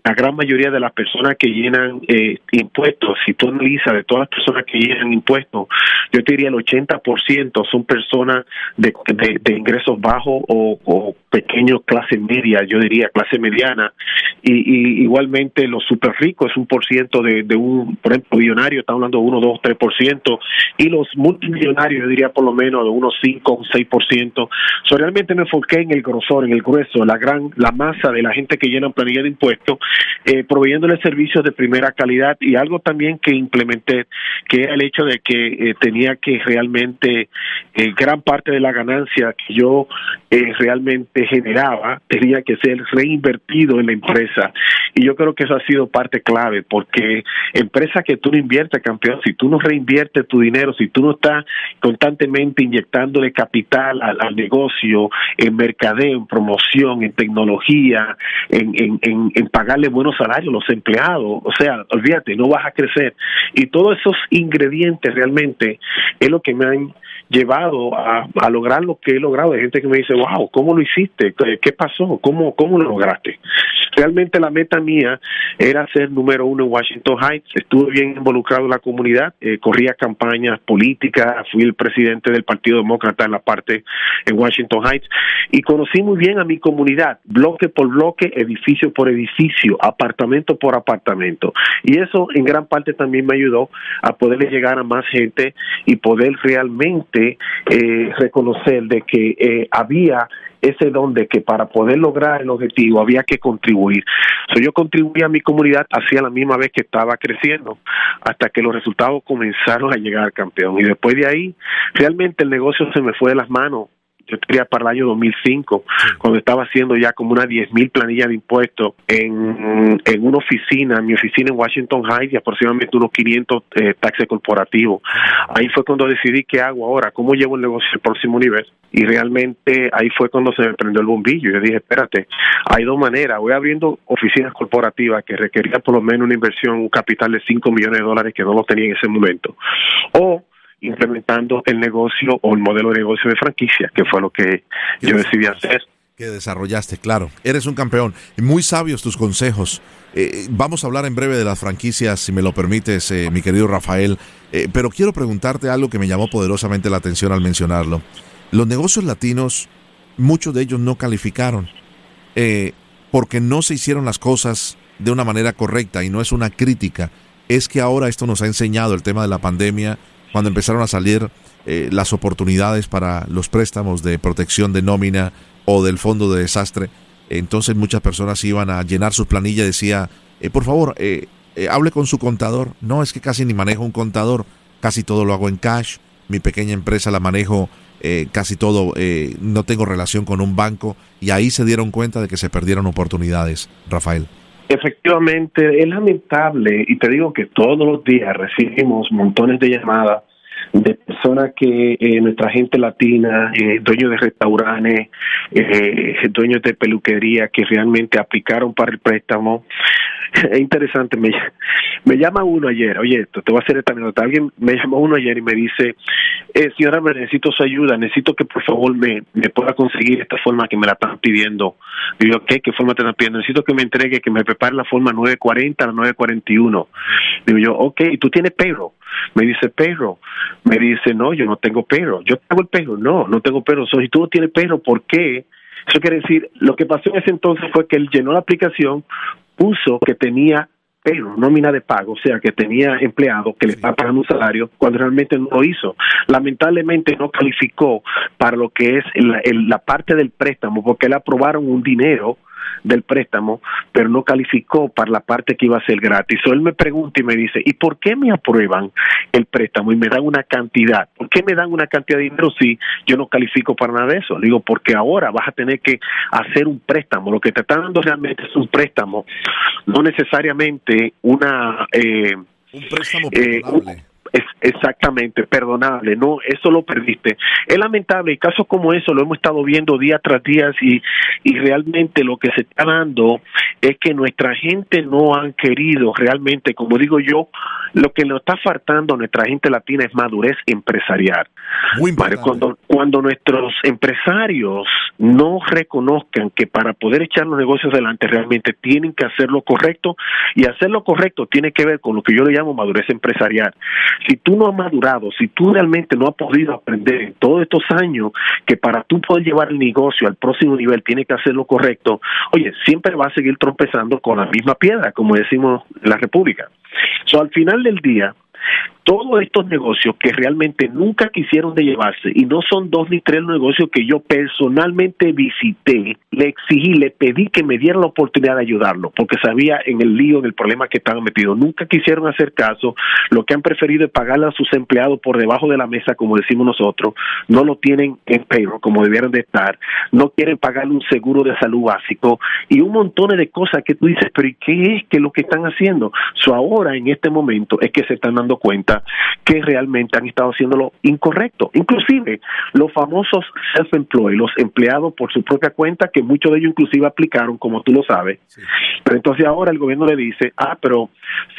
la gran mayoría de las personas que llenan eh, impuestos. Si tú analizas de todas las personas que llenan impuestos, yo te diría el 80% son personas de, de, ingresos bajos o, pequeños, clase media, yo diría clase mediana, y, igualmente los super ricos es un por ciento de, de un, por ejemplo, millonario, está hablando de 1, 2, 3%, y los multimillonarios, yo diría por lo menos de unos 5, 6%. So, realmente me enfoqué en el grosor, en el grueso, la gran, la masa de la gente que llena planilla de impuestos, eh, proveyéndole servicios de primera calidad y algo también que implementé, que era el hecho de que eh, tenía que realmente eh, gran parte de la ganancia que yo eh, realmente generaba tenía que ser reinvertido en la empresa. Y yo creo que eso ha sido parte clave porque empresa que tú no inviertes, campeón, si tú no reinviertes tu dinero, si tú no estás constantemente inyectándole capital al, negocio, en mercadeo, en promoción, en tecnología, en, en, en, pagarle buenos salarios los empleados, o sea, olvídate, no vas a crecer. Y todos esos ingredientes realmente es lo que me han llevado a, lograr lo que he logrado. Hay gente que me dice, wow, ¿cómo lo hiciste? ¿Qué pasó? ¿Cómo, cómo lo lograste? Realmente la meta mía era ser número uno en Washington Heights. Estuve bien involucrado en la comunidad, eh, corría campañas políticas, fui el presidente del Partido Demócrata en la parte en Washington Heights y conocí muy bien a mi comunidad, bloque por bloque, edificio por edificio, apartamento por apartamento. Y eso en gran parte también me ayudó a poderle llegar a más gente y poder realmente eh, reconocer de que eh, había ese don de que para poder lograr el objetivo había que contribuir. So, yo contribuí a mi comunidad hacía la misma vez que estaba creciendo, hasta que los resultados comenzaron a llegar, campeón. Y después de ahí, realmente el negocio se me fue de las manos yo quería para el año 2005, sí. cuando estaba haciendo ya como una 10 mil planillas de impuestos en, en una oficina, en mi oficina en Washington Heights, y aproximadamente unos 500 eh, taxes corporativos. Ahí fue cuando decidí qué hago ahora, cómo llevo el negocio al próximo nivel. Y realmente ahí fue cuando se me prendió el bombillo. Yo dije, espérate, hay dos maneras. Voy abriendo oficinas corporativas que requerían por lo menos una inversión, un capital de 5 millones de dólares que no lo tenía en ese momento. O implementando el negocio o el modelo de negocio de franquicia, que fue lo que yo decidí hacer. Que desarrollaste, claro. Eres un campeón. Muy sabios tus consejos. Eh, vamos a hablar en breve de las franquicias, si me lo permites, eh, mi querido Rafael. Eh, pero quiero preguntarte algo que me llamó poderosamente la atención al mencionarlo. Los negocios latinos, muchos de ellos no calificaron eh, porque no se hicieron las cosas de una manera correcta y no es una crítica. Es que ahora esto nos ha enseñado el tema de la pandemia, cuando empezaron a salir eh, las oportunidades para los préstamos de protección de nómina o del fondo de desastre. Entonces muchas personas iban a llenar sus planillas y decía, eh, por favor, eh, eh, hable con su contador. No, es que casi ni manejo un contador, casi todo lo hago en cash. Mi pequeña empresa la manejo eh, casi todo, eh, no tengo relación con un banco y ahí se dieron cuenta de que se perdieron oportunidades, Rafael. Efectivamente, es lamentable y te digo que todos los días recibimos montones de llamadas de personas que eh, nuestra gente latina, eh, dueños de restaurantes, eh, dueños de peluquería que realmente aplicaron para el préstamo. Es interesante, me, me llama uno ayer, oye, esto, te voy a hacer esta anécdota. Alguien me llamó uno ayer y me dice, eh, señora, necesito su ayuda, necesito que por favor me, me pueda conseguir esta forma que me la están pidiendo. Digo, ¿qué? ¿Qué forma te están pidiendo? Necesito que me entregue, que me prepare la forma 940 a la 941. Digo yo, ok, ¿y tú tienes payroll? Me dice, payroll. Me dice, no, yo no tengo payroll. Yo tengo el payroll. No, no tengo payroll. So, si tú no tienes payroll, ¿por qué? Eso quiere decir, lo que pasó en ese entonces fue que él llenó la aplicación, puso que tenía pero nómina de pago, o sea, que tenía empleado que le estaba pagando un salario cuando realmente no lo hizo. Lamentablemente no calificó para lo que es la, el, la parte del préstamo porque le aprobaron un dinero del préstamo, pero no calificó para la parte que iba a ser gratis. So, él me pregunta y me dice, ¿y por qué me aprueban el préstamo y me dan una cantidad? ¿Por qué me dan una cantidad de dinero si yo no califico para nada de eso? Le digo, porque ahora vas a tener que hacer un préstamo. Lo que te están dando realmente es un préstamo, no necesariamente una... Eh, un préstamo eh, es exactamente perdonable, no, eso lo perdiste. Es lamentable, y casos como eso lo hemos estado viendo día tras día y, y realmente lo que se está dando es que nuestra gente no han querido realmente, como digo yo, lo que nos está faltando a nuestra gente latina es madurez empresarial. Muy cuando, cuando nuestros empresarios no reconozcan que para poder echar los negocios adelante realmente tienen que hacer lo correcto y hacer lo correcto tiene que ver con lo que yo le llamo madurez empresarial si tú no has madurado, si tú realmente no has podido aprender en todos estos años que para tú poder llevar el negocio al próximo nivel tienes que hacer lo correcto, oye, siempre vas a seguir trompezando con la misma piedra, como decimos la República. So, al final del día, todos estos negocios que realmente nunca quisieron de llevarse y no son dos ni tres negocios que yo personalmente visité, le exigí, le pedí que me diera la oportunidad de ayudarlo porque sabía en el lío, en el problema que estaban metidos. Nunca quisieron hacer caso, lo que han preferido es pagarle a sus empleados por debajo de la mesa, como decimos nosotros, no lo tienen en payroll como debieran de estar, no quieren pagarle un seguro de salud básico y un montón de cosas que tú dices, pero ¿y qué es que lo que están haciendo? So ahora en este momento es que se están dando cuenta que realmente han estado haciendo lo incorrecto. Inclusive los famosos self-employed, los empleados por su propia cuenta, que muchos de ellos inclusive aplicaron, como tú lo sabes. Pero entonces ahora el gobierno le dice, ah, pero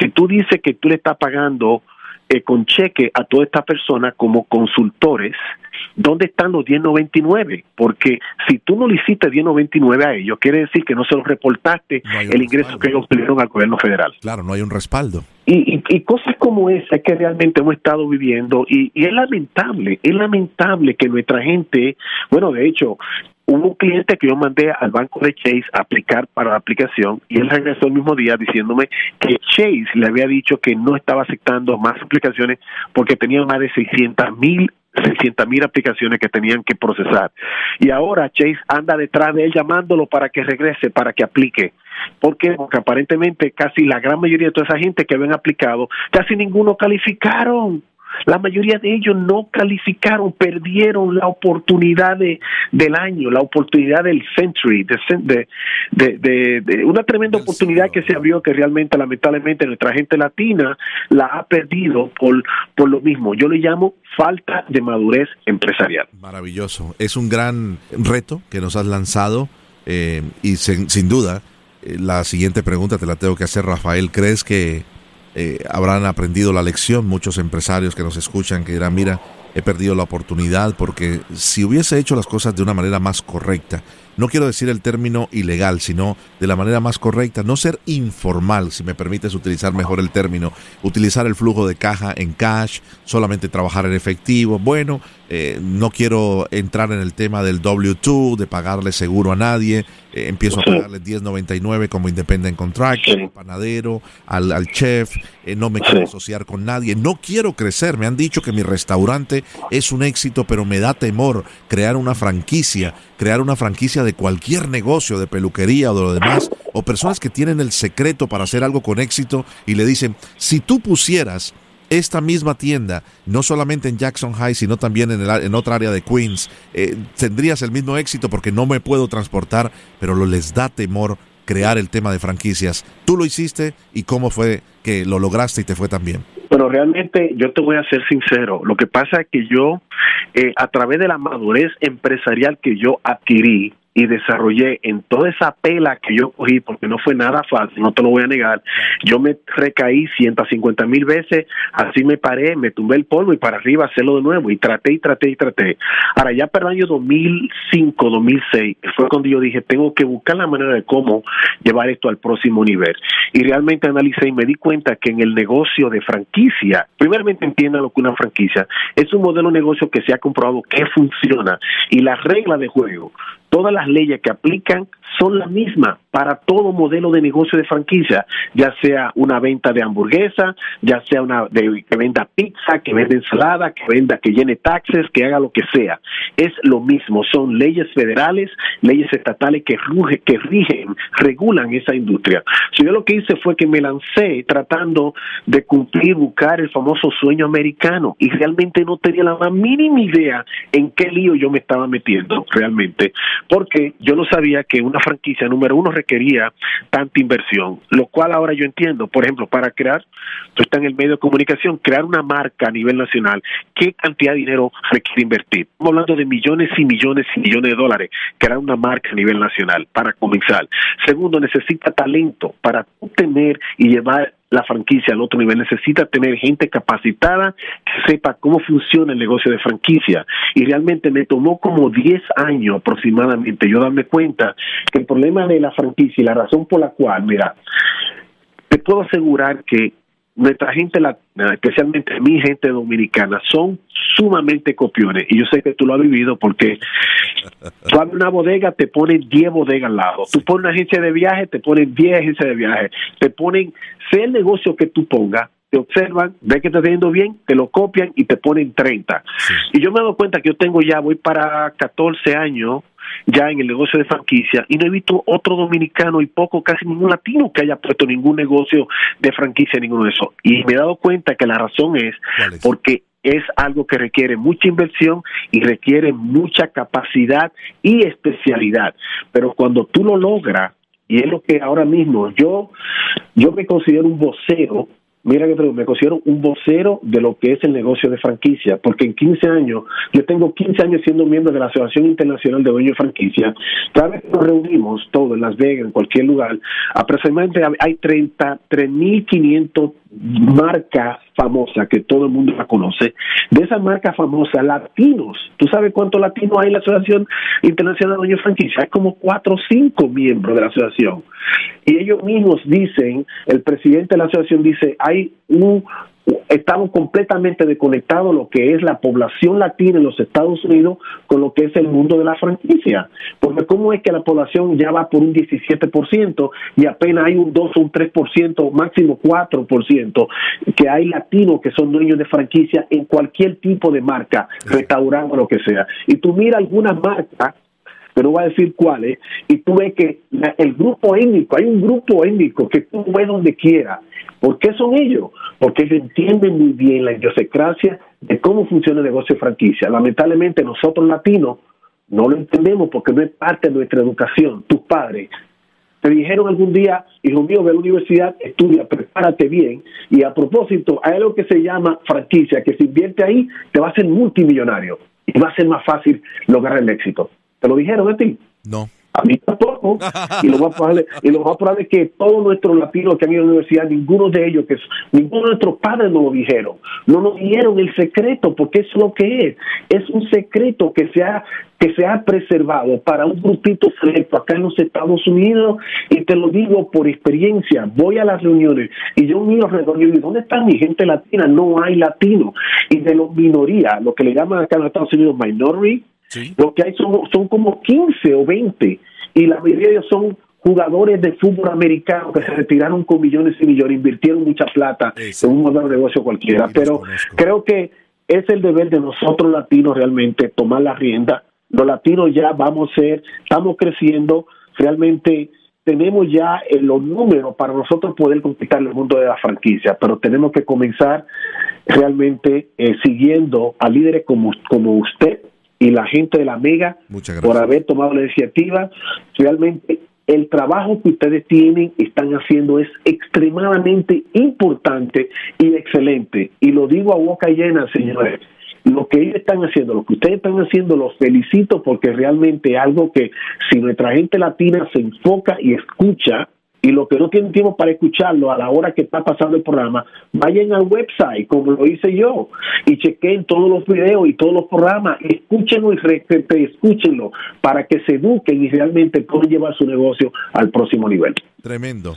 si tú dices que tú le estás pagando eh, con cheque a toda esta persona como consultores, ¿dónde están los 1099? Porque si tú no le hiciste 1099 a ellos, quiere decir que no se los reportaste el ingreso que ellos pidieron al gobierno federal. Claro, no hay un respaldo. Y, y, cosas como esa que realmente hemos estado viviendo y, y es lamentable, es lamentable que nuestra gente, bueno, de hecho, Hubo un cliente que yo mandé al banco de Chase a aplicar para la aplicación y él regresó el mismo día diciéndome que Chase le había dicho que no estaba aceptando más aplicaciones porque tenía más de 600 mil 600 mil aplicaciones que tenían que procesar. Y ahora Chase anda detrás de él llamándolo para que regrese, para que aplique. ¿Por qué? Porque aparentemente casi la gran mayoría de toda esa gente que habían aplicado, casi ninguno calificaron. La mayoría de ellos no calificaron, perdieron la oportunidad de, del año, la oportunidad del century, de, de, de, una tremenda oportunidad que se abrió que realmente, lamentablemente, nuestra gente latina la ha perdido por, por lo mismo. Yo le llamo falta de madurez empresarial. Maravilloso. Es un gran reto que nos has lanzado eh, y sin duda eh, la siguiente pregunta te la tengo que hacer, Rafael. ¿Crees que eh, habrán aprendido la lección, muchos empresarios que nos escuchan que dirán, mira, he perdido la oportunidad porque si hubiese hecho las cosas de una manera más correcta, no quiero decir el término ilegal, sino de la manera más correcta, no ser informal, si me permites utilizar mejor el término, utilizar el flujo de caja en cash, solamente trabajar en efectivo, bueno, eh, no quiero entrar en el tema del W2, de pagarle seguro a nadie, eh, empiezo a pagarle 10.99 como independent contractor, al panadero, al, al chef, eh, no me quiero asociar con nadie, no quiero crecer, me han dicho que mi restaurante es un éxito, pero me da temor crear una franquicia, crear una franquicia de cualquier negocio, de peluquería o de lo demás, o personas que tienen el secreto para hacer algo con éxito y le dicen, si tú pusieras esta misma tienda, no solamente en Jackson High, sino también en, el, en otra área de Queens, eh, tendrías el mismo éxito porque no me puedo transportar, pero lo les da temor crear el tema de franquicias. Tú lo hiciste y cómo fue que lo lograste y te fue tan bien. Bueno, realmente yo te voy a ser sincero. Lo que pasa es que yo, eh, a través de la madurez empresarial que yo adquirí, y desarrollé en toda esa pela que yo cogí, porque no fue nada fácil, no te lo voy a negar, yo me recaí 150 mil veces, así me paré, me tumbé el polvo y para arriba hacerlo de nuevo, y traté y traté y traté. Ahora, ya para el año 2005, 2006, fue cuando yo dije, tengo que buscar la manera de cómo llevar esto al próximo nivel. Y realmente analicé y me di cuenta que en el negocio de franquicia, primeramente entienda lo que una franquicia, es un modelo de negocio que se ha comprobado que funciona y las reglas de juego todas las leyes que aplican son las mismas para todo modelo de negocio de franquicia, ya sea una venta de hamburguesa, ya sea una de, que venda pizza, que venda ensalada, que venda, que llene taxes, que haga lo que sea. Es lo mismo, son leyes federales, leyes estatales que, rigen, regulan esa industria. So, yo lo que hice fue que me lancé tratando de cumplir, buscar el famoso sueño americano y realmente no tenía la más mínima idea en qué lío yo me estaba metiendo realmente, porque yo no sabía que una franquicia número uno requería tanta inversión, lo cual ahora yo entiendo, por ejemplo, para crear, tú estás en el medio de comunicación, crear una marca a nivel nacional, ¿qué cantidad de dinero requiere invertir? Estamos hablando de millones y millones y millones de dólares, crear una marca a nivel nacional para comenzar. Segundo, necesita talento para tener y llevar la franquicia al otro nivel. Necesita tener gente capacitada que sepa cómo funciona el negocio de franquicia. Y realmente me tomó como 10 años aproximadamente yo darme cuenta que el problema de la franquicia y la razón por la cual, mira, te puedo asegurar que nuestra gente latina, especialmente mi gente dominicana, son sumamente copiones. Y yo sé que tú lo has vivido porque tú abres una bodega, te ponen 10 bodegas al lado. Tú pones una agencia de viaje, te ponen 10 agencias de viaje. Te ponen, sea el negocio que tú pongas, te observan, ven que te está yendo bien, te lo copian y te ponen 30. Y yo me he dado cuenta que yo tengo ya, voy para 14 años ya en el negocio de franquicia y no he visto otro dominicano y poco, casi ningún latino que haya puesto ningún negocio de franquicia, ninguno de esos. Y me he dado cuenta que la razón es, es? porque es algo que requiere mucha inversión y requiere mucha capacidad y especialidad. Pero cuando tú lo logras, y es lo que ahora mismo yo, yo me considero un vocero mira que me considero un vocero de lo que es el negocio de franquicia, porque en 15 años, yo tengo 15 años siendo miembro de la Asociación Internacional de Dueños de Franquicia, cada vez que nos reunimos, todos en Las Vegas, en cualquier lugar, aproximadamente hay 33.500 marcas famosas que todo el mundo la conoce. De esas marcas famosas, latinos, ¿tú sabes cuántos latinos hay en la Asociación Internacional de Dueños de Franquicia? Hay como 4 o 5 miembros de la asociación. Y ellos mismos dicen, el presidente de la asociación dice, hay un, estamos completamente desconectados lo que es la población latina en los Estados Unidos con lo que es el mundo de la franquicia. Porque cómo es que la población ya va por un 17% y apenas hay un 2 o un 3%, máximo 4%, que hay latinos que son dueños de franquicia en cualquier tipo de marca, restaurante o lo que sea. Y tú mira algunas marcas pero voy a decir cuáles, y tú ves que el grupo étnico, hay un grupo étnico que tú ves donde quiera. ¿Por qué son ellos? Porque ellos entienden muy bien la idiosincrasia de cómo funciona el negocio de franquicia. Lamentablemente nosotros latinos no lo entendemos porque no es parte de nuestra educación. Tus padres te dijeron algún día, hijo mío, ve a la universidad, estudia, prepárate bien. Y a propósito, hay algo que se llama franquicia, que si invierte ahí, te va a ser multimillonario y va a ser más fácil lograr el éxito. ¿Te lo dijeron a ti? No. A mí tampoco. y lo más probable, y lo más probable es que todos nuestros latinos que han ido a la universidad, ninguno de ellos, que ninguno de nuestros padres nos lo dijeron. No nos dieron el secreto, porque es lo que es. Es un secreto que se ha, que se ha preservado para un grupito selecto acá en los Estados Unidos. Y te lo digo por experiencia. Voy a las reuniones y yo miro alrededor y digo, ¿dónde está mi gente latina? No hay latino. Y de los minorías, lo que le llaman acá en los Estados Unidos minority, lo que hay son, son como 15 o 20 y la mayoría de ellos son jugadores de fútbol americano que se retiraron con millones y millones, invirtieron mucha plata en un modelo de negocio cualquiera. Pero creo que es el deber de nosotros latinos realmente tomar la rienda. Los latinos ya vamos a ser, estamos creciendo, realmente tenemos ya los números para nosotros poder conquistar el mundo de la franquicia, pero tenemos que comenzar realmente eh, siguiendo a líderes como, como usted, y la gente de la Mega por haber tomado la iniciativa. Realmente el trabajo que ustedes tienen, están haciendo es extremadamente importante y excelente. Y lo digo a boca llena, señores. Lo que ellos están haciendo, lo que ustedes están haciendo, los felicito porque realmente algo que si nuestra gente latina se enfoca y escucha, y los que no tienen tiempo para escucharlo a la hora que está pasando el programa, vayan al website, como lo hice yo, y chequen todos los videos y todos los programas, escúchenlo y escúchenlo para que se eduquen y realmente puedan llevar su negocio al próximo nivel. Tremendo.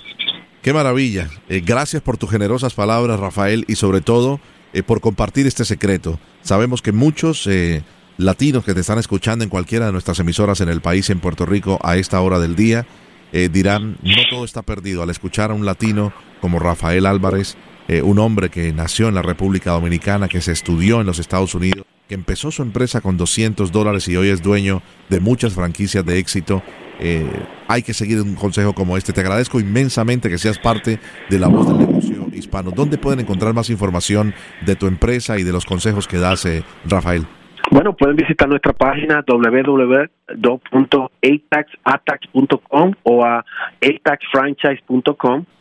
Qué maravilla. Eh, gracias por tus generosas palabras, Rafael, y sobre todo eh, por compartir este secreto. Sabemos que muchos eh, latinos que te están escuchando en cualquiera de nuestras emisoras en el país, en Puerto Rico, a esta hora del día, eh, dirán, no todo está perdido. Al escuchar a un latino como Rafael Álvarez, eh, un hombre que nació en la República Dominicana, que se estudió en los Estados Unidos, que empezó su empresa con 200 dólares y hoy es dueño de muchas franquicias de éxito. Eh, hay que seguir un consejo como este. Te agradezco inmensamente que seas parte de la voz del negocio hispano. ¿Dónde pueden encontrar más información de tu empresa y de los consejos que das, Rafael? Bueno, pueden visitar nuestra página www.ataxatax.com o a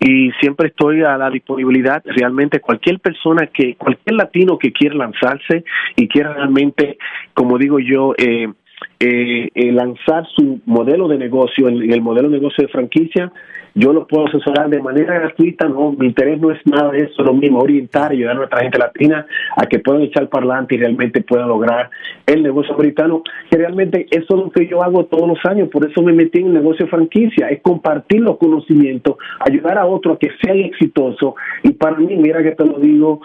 y siempre estoy a la disponibilidad. Realmente cualquier persona que, cualquier latino que quiera lanzarse y quiera realmente, como digo yo, eh, eh, eh, lanzar su modelo de negocio, el, el modelo de negocio de franquicia, yo lo puedo asesorar de manera gratuita, no, mi interés no es nada de eso, lo mismo, orientar ayudar a nuestra gente latina a que puedan echar para adelante y realmente puedan lograr el negocio americano, que realmente eso es lo que yo hago todos los años, por eso me metí en el negocio de franquicia, es compartir los conocimientos, ayudar a otros a que sean exitosos, y para mí, mira que te lo digo,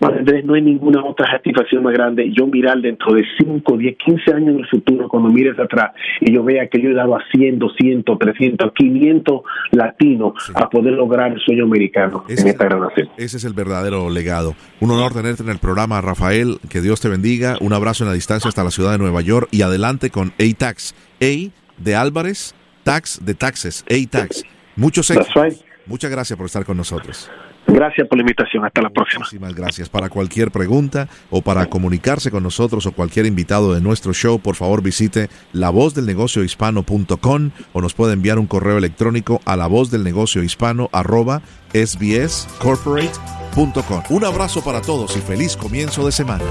Andrés, no hay ninguna otra satisfacción más grande, yo mirar dentro de 5, 10, 15 años en el futuro, cuando mires atrás y yo vea que yo he dado a 100, 200, 300, 500 latinos, a poder lograr el sueño americano en esta gran nación. Ese es el verdadero legado. Un honor tenerte en el programa, Rafael. Que Dios te bendiga. Un abrazo en la distancia hasta la ciudad de Nueva York y adelante con A-Tax. A de Álvarez, Tax de Taxes, A-Tax. Muchos éxitos. Muchas gracias por estar con nosotros. Gracias por la invitación. Hasta la próxima. Muchísimas gracias. Para cualquier pregunta o para comunicarse con nosotros o cualquier invitado de nuestro show, por favor visite lavozdelnegociohispano.com o nos puede enviar un correo electrónico a lavozdelnegociohispano arroba sbscorporate.com. Un abrazo para todos y feliz comienzo de semana.